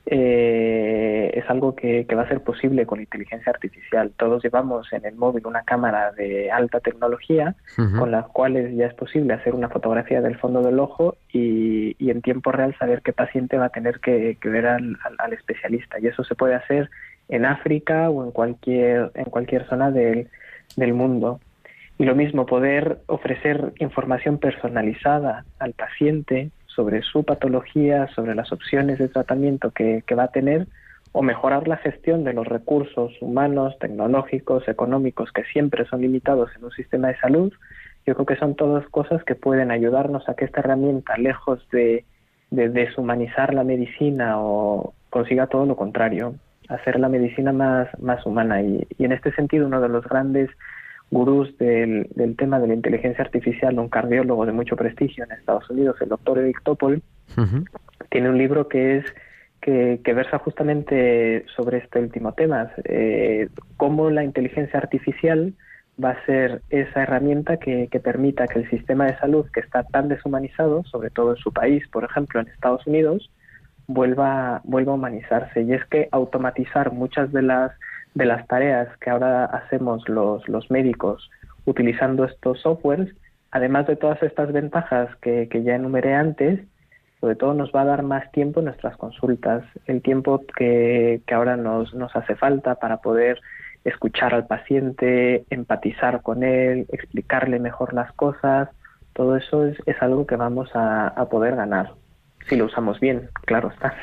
eh, es algo que, que, va a ser posible con inteligencia artificial. Todos llevamos en el móvil una cámara de alta tecnología uh -huh. con las cuales ya es posible hacer una fotografía del fondo del ojo y, y en tiempo real saber qué paciente va a tener que, que ver al, al, al, especialista. Y eso se puede hacer en África o en cualquier, en cualquier zona del, del mundo. Y lo mismo, poder ofrecer información personalizada al paciente sobre su patología, sobre las opciones de tratamiento que, que, va a tener o mejorar la gestión de los recursos humanos, tecnológicos, económicos que siempre son limitados en un sistema de salud, yo creo que son todas cosas que pueden ayudarnos a que esta herramienta, lejos de, de deshumanizar la medicina o consiga todo lo contrario, hacer la medicina más, más humana. Y, y en este sentido, uno de los grandes gurús del, del, tema de la inteligencia artificial, un cardiólogo de mucho prestigio en Estados Unidos, el doctor Eric Topol, uh -huh. tiene un libro que es que, que, versa justamente sobre este último tema, eh, cómo la inteligencia artificial va a ser esa herramienta que, que, permita que el sistema de salud que está tan deshumanizado, sobre todo en su país, por ejemplo en Estados Unidos, vuelva, vuelva a humanizarse. Y es que automatizar muchas de las de las tareas que ahora hacemos los, los médicos utilizando estos softwares, además de todas estas ventajas que, que, ya enumeré antes, sobre todo nos va a dar más tiempo en nuestras consultas, el tiempo que, que ahora nos, nos hace falta para poder escuchar al paciente, empatizar con él, explicarle mejor las cosas, todo eso es, es algo que vamos a, a poder ganar, si lo usamos bien, claro está.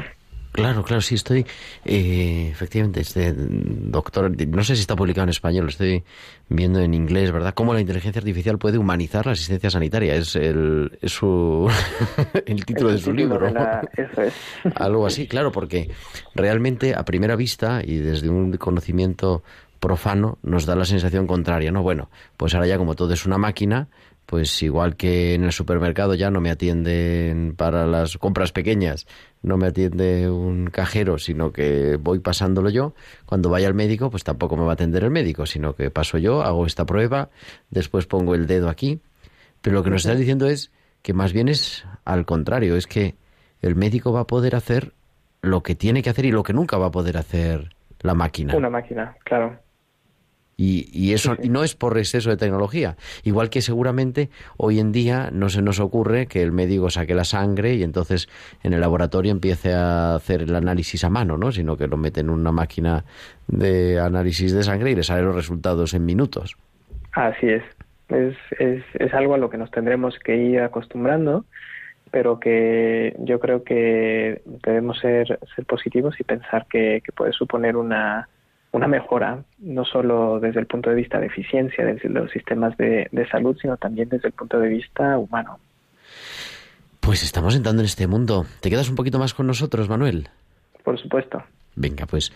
Claro, claro, sí estoy, eh, efectivamente, este doctor, no sé si está publicado en español, lo estoy viendo en inglés, ¿verdad? Cómo la inteligencia artificial puede humanizar la asistencia sanitaria, es el, es su, el título es de su título libro. De la, eso es. Algo así, claro, porque realmente a primera vista y desde un conocimiento profano nos da la sensación contraria, ¿no? Bueno, pues ahora ya como todo es una máquina, pues igual que en el supermercado ya no me atienden para las compras pequeñas, no me atiende un cajero, sino que voy pasándolo yo. Cuando vaya al médico, pues tampoco me va a atender el médico, sino que paso yo, hago esta prueba, después pongo el dedo aquí. Pero lo que nos está diciendo es que más bien es al contrario, es que el médico va a poder hacer lo que tiene que hacer y lo que nunca va a poder hacer la máquina. Una máquina, claro. Y, y, eso no es por exceso de tecnología. Igual que seguramente hoy en día no se nos ocurre que el médico saque la sangre y entonces en el laboratorio empiece a hacer el análisis a mano, ¿no? Sino que lo mete en una máquina de análisis de sangre y le salen los resultados en minutos. Así es. Es, es, es algo a lo que nos tendremos que ir acostumbrando, pero que yo creo que debemos ser, ser positivos y pensar que, que puede suponer una una mejora, no solo desde el punto de vista de eficiencia de los sistemas de, de, salud, sino también desde el punto de vista humano. Pues estamos entrando en este mundo. ¿Te quedas un poquito más con nosotros, Manuel? Por supuesto. Venga, pues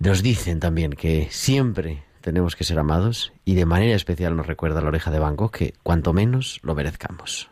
nos dicen también que siempre tenemos que ser amados y de manera especial nos recuerda la oreja de banco que cuanto menos lo merezcamos.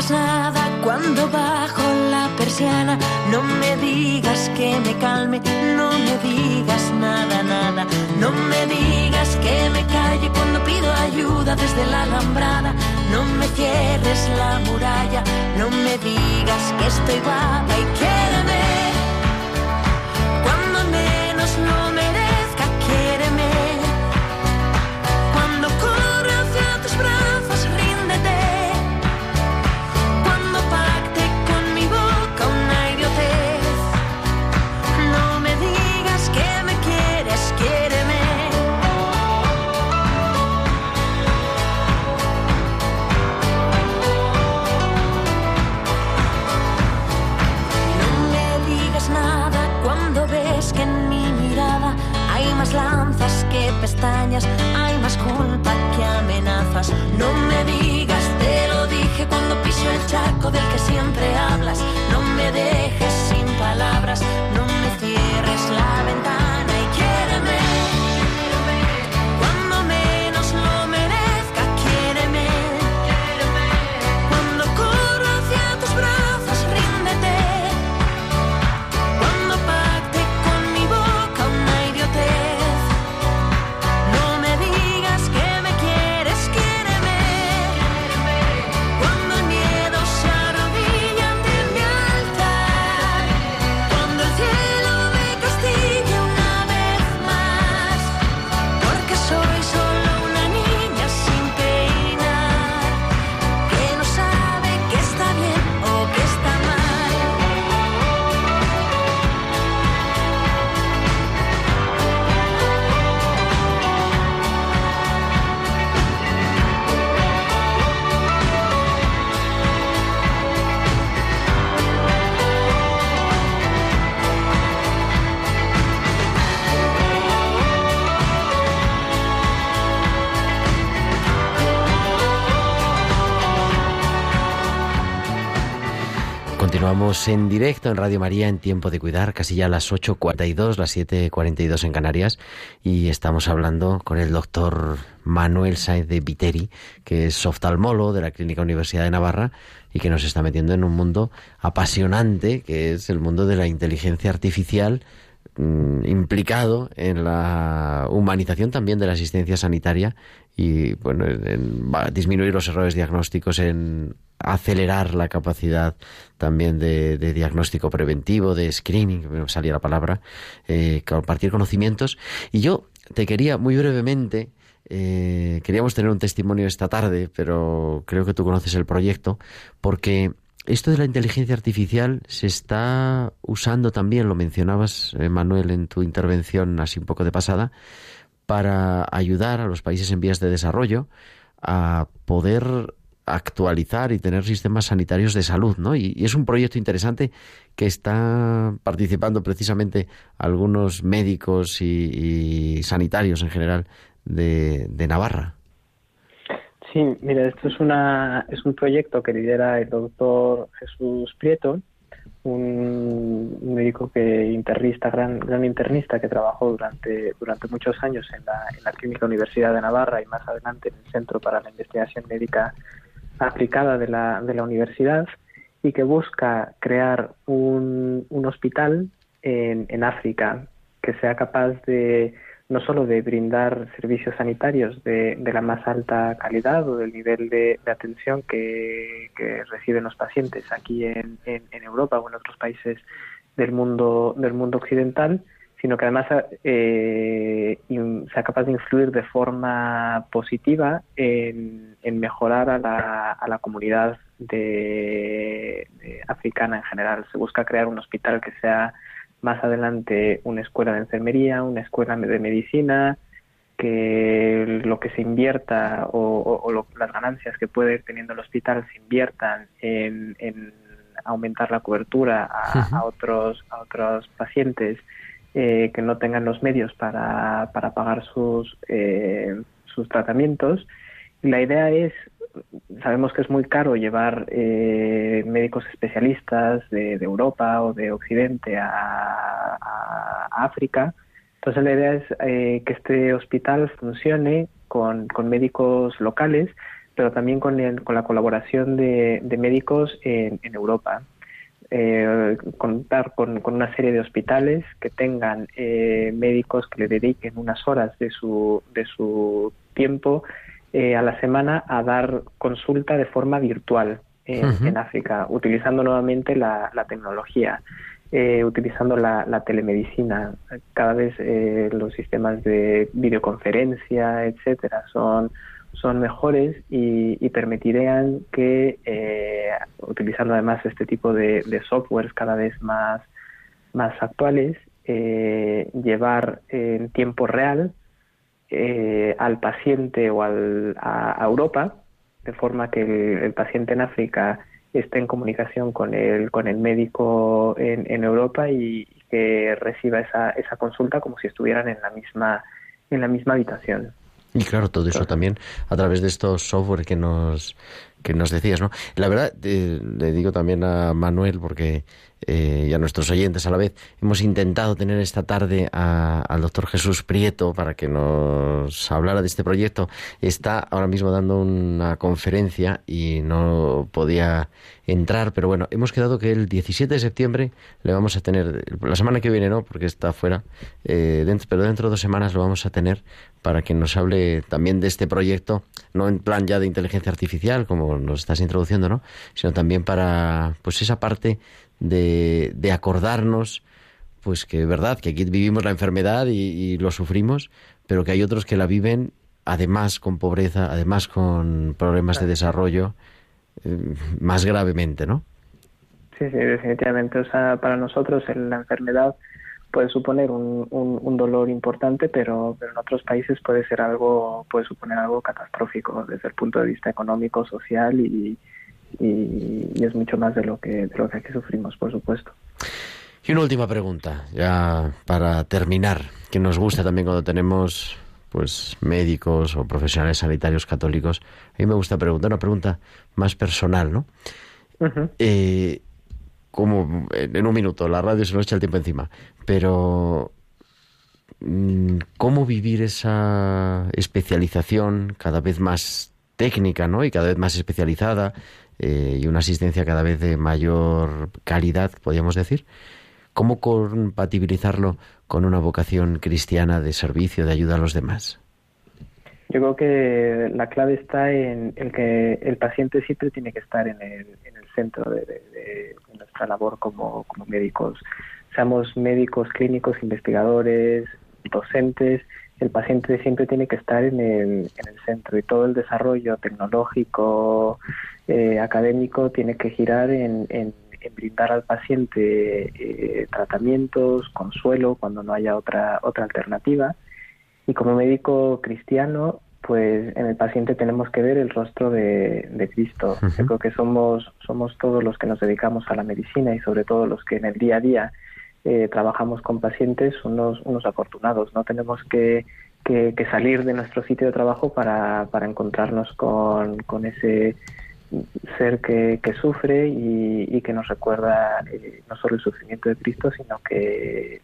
Digas nada cuando bajo la persiana. No me digas que me calme. No me digas nada, nada. No me digas que me calle cuando pido ayuda desde la alambrada. No me cierres la muralla. No me digas que estoy guapa y quiéreme. Cuando menos lo merezca, hay más culpa que amenazas. No me digas, te lo dije cuando piso el charco del que siempre En directo en Radio María en Tiempo de Cuidar, casi ya a las 8.42, las 7.42 en Canarias, y estamos hablando con el doctor Manuel Saez de Viteri, que es oftalmólogo de la Clínica Universidad de Navarra y que nos está metiendo en un mundo apasionante, que es el mundo de la inteligencia artificial mm, implicado en la humanización también de la asistencia sanitaria y bueno, en, disminuir los errores diagnósticos, en acelerar la capacidad también de, diagnóstico preventivo, de screening, salía la palabra, eh, compartir conocimientos. Y yo te quería muy brevemente, eh, queríamos tener un testimonio esta tarde, pero creo que tú conoces el proyecto, porque esto de la inteligencia artificial se está usando también, lo mencionabas, eh, Manuel, en tu intervención así un poco de pasada, para ayudar a los países en vías de desarrollo a poder actualizar y tener sistemas sanitarios de salud, ¿no? Y, es un proyecto interesante que está participando precisamente algunos médicos y, sanitarios en general de, Navarra. Sí, mira, esto es una es un proyecto que lidera el doctor Jesús Prieto, un, médico que internista, gran, gran internista que trabajó durante durante muchos años en la, en la Clínica Universidad de Navarra y más adelante en el Centro para la Investigación Médica aplicada de la, de la universidad y que busca crear un, un hospital en, en, África que sea capaz de no solo de brindar servicios sanitarios de, de la más alta calidad o del nivel de, atención que, que, reciben los pacientes aquí en, en, en, Europa o en otros países del mundo del mundo occidental, sino que además eh, sea capaz de influir de forma positiva en, mejorar a la, a la comunidad de, africana en general. Se busca crear un hospital que sea más adelante una escuela de enfermería, una escuela de medicina, que lo que se invierta o, las ganancias que puede ir teniendo el hospital se inviertan en, aumentar la cobertura a, otros a otros pacientes eh, que no tengan los medios para, para pagar sus, eh, sus tratamientos. Y la idea es, sabemos que es muy caro llevar eh, médicos especialistas de, Europa o de Occidente a, África. Entonces la idea es que este hospital funcione con, con médicos locales, pero también con, el, con la colaboración de, de médicos en, en Europa eh, contar con, una serie de hospitales que tengan eh, médicos que le dediquen unas horas de su, de su tiempo eh, a la semana a dar consulta de forma virtual en, África, utilizando nuevamente la, tecnología. Eh, utilizando la, la, telemedicina. Cada vez los sistemas de videoconferencia, etcétera, son son mejores y, permitirían que, eh, utilizando además este tipo de, softwares cada vez más, más actuales, eh, llevar en tiempo real eh, al paciente o al, a, Europa, de forma que el, paciente en África esté en comunicación con el, con el médico en, en Europa y, que reciba esa, esa consulta como si estuvieran en la misma, en la misma habitación. Y claro, todo eso también a través de estos software que nos que nos decías, ¿no? La verdad, eh, le digo también a Manuel, porque eh, y a nuestros oyentes a la vez, hemos intentado tener esta tarde al doctor Jesús Prieto para que nos hablara de este proyecto. Está ahora mismo dando una conferencia y no podía entrar, pero bueno, hemos quedado que el 17 de septiembre le vamos a tener, la semana que viene no, porque está fuera, eh, dentro, pero dentro de dos semanas lo vamos a tener para que nos hable también de este proyecto, no en plan ya de inteligencia artificial, como nos estás introduciendo, ¿no? sino también para pues esa parte de, de acordarnos pues que es verdad que aquí vivimos la enfermedad y, lo sufrimos, pero que hay otros que la viven además con pobreza, además con problemas de desarrollo eh, más gravemente, ¿no? Sí, sí, definitivamente. O sea, para nosotros la enfermedad puede suponer un, un, dolor importante, pero, pero en otros países puede ser algo, puede suponer algo catastrófico desde el punto de vista económico, social y, y, es mucho más de lo que de lo que aquí sufrimos, por supuesto. Y una última pregunta, ya para terminar, que nos gusta también cuando tenemos pues médicos o profesionales sanitarios católicos. A mí me gusta preguntar una pregunta más personal, ¿no? como en un minuto, la radio se nos echa el tiempo encima, pero mm, ¿cómo vivir esa especialización cada vez más técnica, ¿no? Y cada vez más especializada eh, y una asistencia cada vez de mayor calidad, podríamos decir. ¿Cómo compatibilizarlo con una vocación cristiana de servicio, de ayuda a los demás? Yo creo que la clave está en el que el paciente siempre tiene que estar en el, centro de, nuestra labor como, médicos. Seamos médicos, clínicos, investigadores, docentes, el paciente siempre tiene que estar en el, centro y todo el desarrollo tecnológico, eh, académico, tiene que girar en, brindar al paciente eh, tratamientos, consuelo cuando no haya otra, otra alternativa y como médico cristiano, pues en el paciente tenemos que ver el rostro de, Cristo. Yo creo que somos, somos todos los que nos dedicamos a la medicina y sobre todo los que en el día a día eh, trabajamos con pacientes, unos, unos afortunados. No tenemos que, que, salir de nuestro sitio de trabajo para, para encontrarnos con, con ese ser que, que sufre y, que nos recuerda eh, no solo el sufrimiento de Cristo, sino que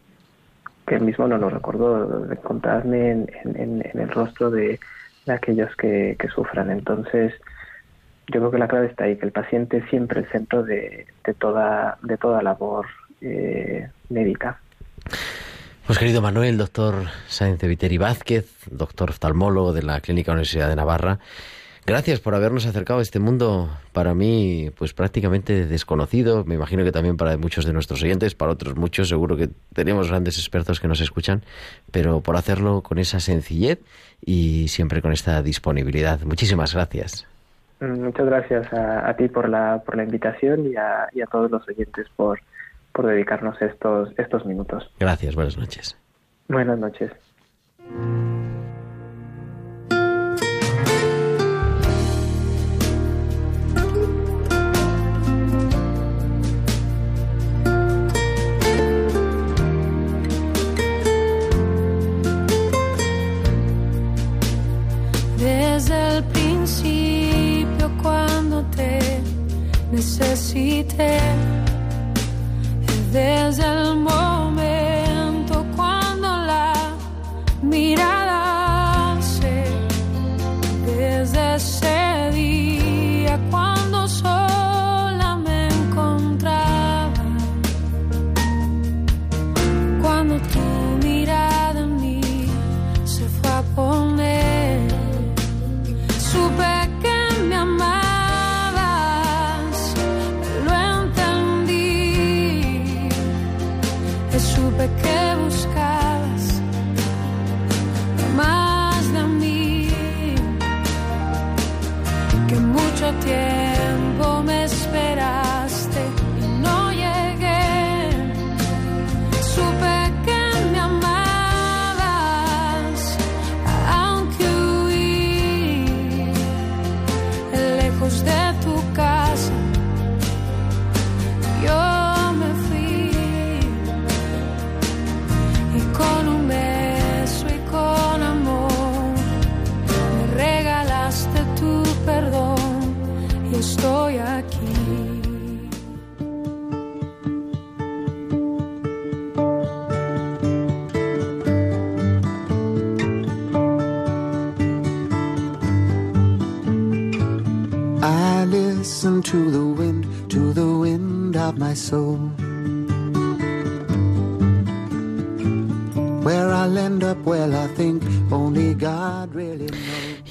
que él mismo no lo recordó, de encontrarme en, el rostro de, aquellos que, sufran. Entonces, yo creo que la clave está ahí, que el paciente es siempre el centro de, toda, de toda labor eh, médica. Pues querido Manuel, doctor Sáenz de Viteri Vázquez, doctor oftalmólogo de la Clínica Universidad de Navarra, Gracias por habernos acercado a este mundo para mí pues prácticamente desconocido, me imagino que también para muchos de nuestros oyentes, para otros muchos seguro que tenemos grandes expertos que nos escuchan, pero por hacerlo con esa sencillez y siempre con esta disponibilidad. Muchísimas gracias. Mm, muchas gracias a, ti por la, por la invitación y a, y a todos los oyentes por, por dedicarnos estos, estos minutos. Gracias, buenas noches. Buenas noches. necesité desde el momento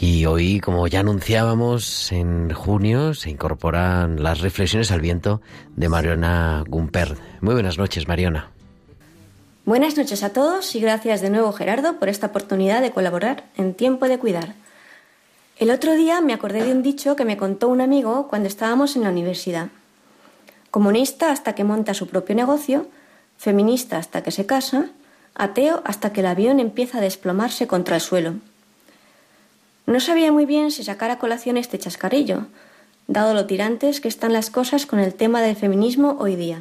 Y hoy, como ya anunciábamos, en junio se incorporan las reflexiones al viento de Mariona Gumpert. Muy buenas noches, Mariona. Buenas noches a todos y gracias de nuevo, Gerardo, por esta oportunidad de colaborar en Tiempo de Cuidar. El otro día me acordé de un dicho que me contó un amigo cuando estábamos en la universidad. Comunista hasta que monta su propio negocio, feminista hasta que se casa, ateo hasta que el avión empieza a desplomarse contra el suelo. No sabía muy bien si sacar a colación este chascarrillo, dado lo tirantes que están las cosas con el tema del feminismo hoy día.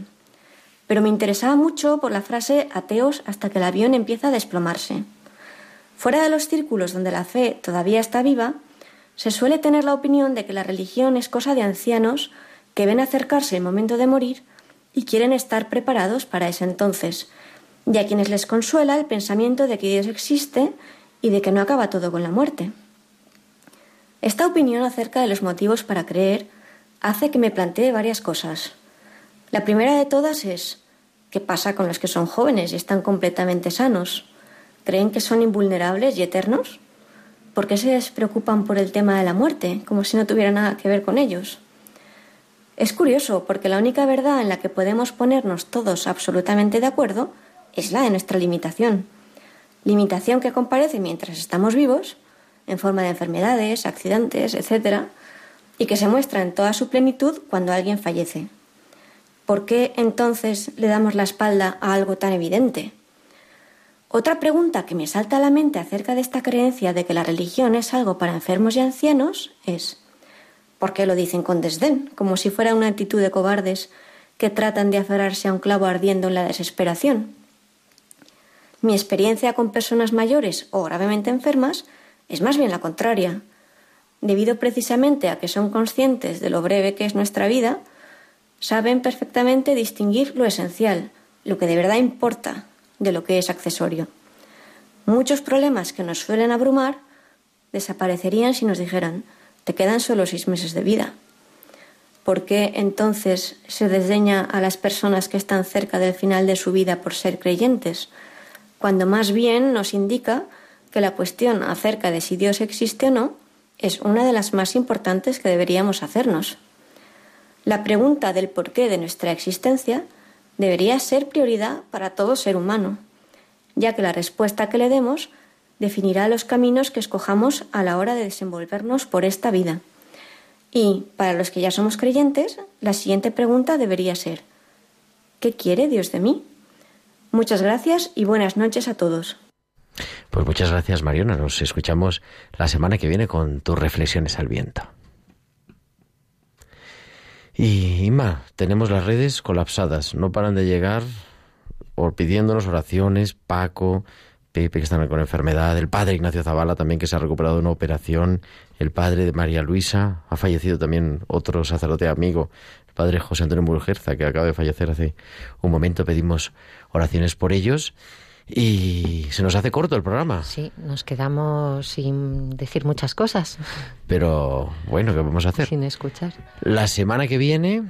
Pero me interesaba mucho por la frase ateos hasta que el avión empieza a desplomarse. Fuera de los círculos donde la fe todavía está viva, se suele tener la opinión de que la religión es cosa de ancianos que ven acercarse el momento de morir y quieren estar preparados para ese entonces, y a quienes les consuela el pensamiento de que Dios existe y de que no acaba todo con la muerte. Esta opinión acerca de los motivos para creer hace que me plantee varias cosas. La primera de todas es ¿qué pasa con los que son jóvenes y están completamente sanos? ¿Creen que son invulnerables y eternos? ¿Por qué se despreocupan por el tema de la muerte, como si no tuviera nada que ver con ellos? Es curioso, porque la única verdad en la que podemos ponernos todos absolutamente de acuerdo es la de nuestra limitación. Limitación que comparece mientras estamos vivos, en forma de enfermedades, accidentes, etc., y que se muestra en toda su plenitud cuando alguien fallece. ¿Por qué entonces le damos la espalda a algo tan evidente? Otra pregunta que me salta a la mente acerca de esta creencia de que la religión es algo para enfermos y ancianos es ¿por qué lo dicen con desdén, como si fuera una actitud de cobardes que tratan de aferrarse a un clavo ardiendo en la desesperación? Mi experiencia con personas mayores o gravemente enfermas es más bien la contraria. Debido precisamente a que son conscientes de lo breve que es nuestra vida, saben perfectamente distinguir lo esencial, lo que de verdad importa, de lo que es accesorio. Muchos problemas que nos suelen abrumar desaparecerían si nos dijeran, te quedan solo seis meses de vida. ¿Por qué entonces se desdeña a las personas que están cerca del final de su vida por ser creyentes? Cuando más bien nos indica que la cuestión acerca de si Dios existe o no es una de las más importantes que deberíamos hacernos. La pregunta del porqué de nuestra existencia debería ser prioridad para todo ser humano, ya que la respuesta que le demos definirá los caminos que escojamos a la hora de desenvolvernos por esta vida. Y para los que ya somos creyentes, la siguiente pregunta debería ser ¿qué quiere Dios de mí? Muchas gracias y buenas noches a todos. Pues muchas gracias Mariona, nos escuchamos la semana que viene con tus reflexiones al viento. Y Inma, tenemos las redes colapsadas, no paran de llegar pidiéndonos oraciones, Paco, Pepe que están con enfermedad, el padre Ignacio Zavala también que se ha recuperado de una operación, el padre de María Luisa, ha fallecido también otro sacerdote amigo, el padre José Antonio Mujerza que acaba de fallecer hace un momento, pedimos oraciones por ellos y se nos hace corto el programa. Sí, nos quedamos sin decir muchas cosas. Pero bueno, ¿qué vamos a hacer? Sin escuchar. La semana que viene,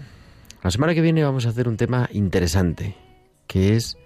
la semana que viene vamos a hacer un tema interesante, que es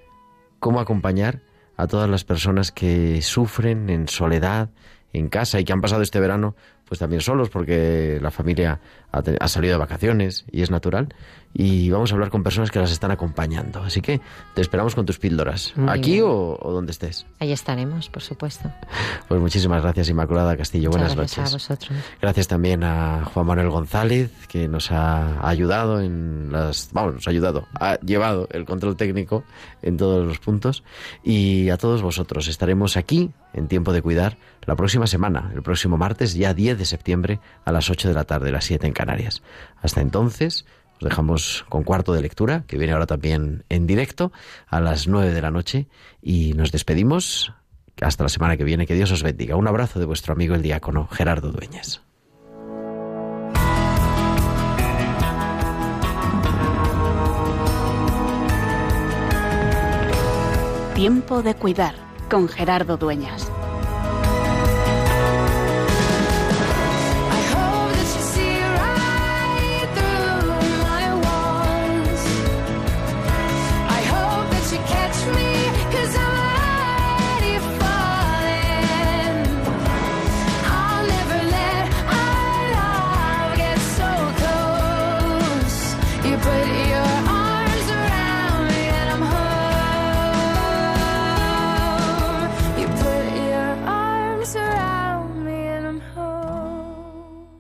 cómo acompañar a todas las personas que sufren en soledad en casa y que han pasado este verano pues también solos porque la familia ha, salido de vacaciones y es natural. Y vamos a hablar con personas que las están acompañando. Así que te esperamos con tus píldoras. ¿Aquí o, donde estés? Ahí estaremos, por supuesto. Pues muchísimas gracias, Inmaculada Castillo. Buenas gracias noches. A vosotros. Gracias también a Juan Manuel González, que nos ha ayudado en las. Vamos, nos ha ayudado, ha llevado el control técnico en todos los puntos. Y a todos vosotros. Estaremos aquí en Tiempo de Cuidar la próxima semana, el próximo martes, ya 10 de septiembre, a las 8 de la tarde, las 7 en Canarias. Hasta entonces, os dejamos con cuarto de lectura, que viene ahora también en directo, a las 9 de la noche, y nos despedimos. Hasta la semana que viene, que Dios os bendiga. Un abrazo de vuestro amigo el diácono Gerardo Dueñas. Tiempo de cuidar con Gerardo Dueñas.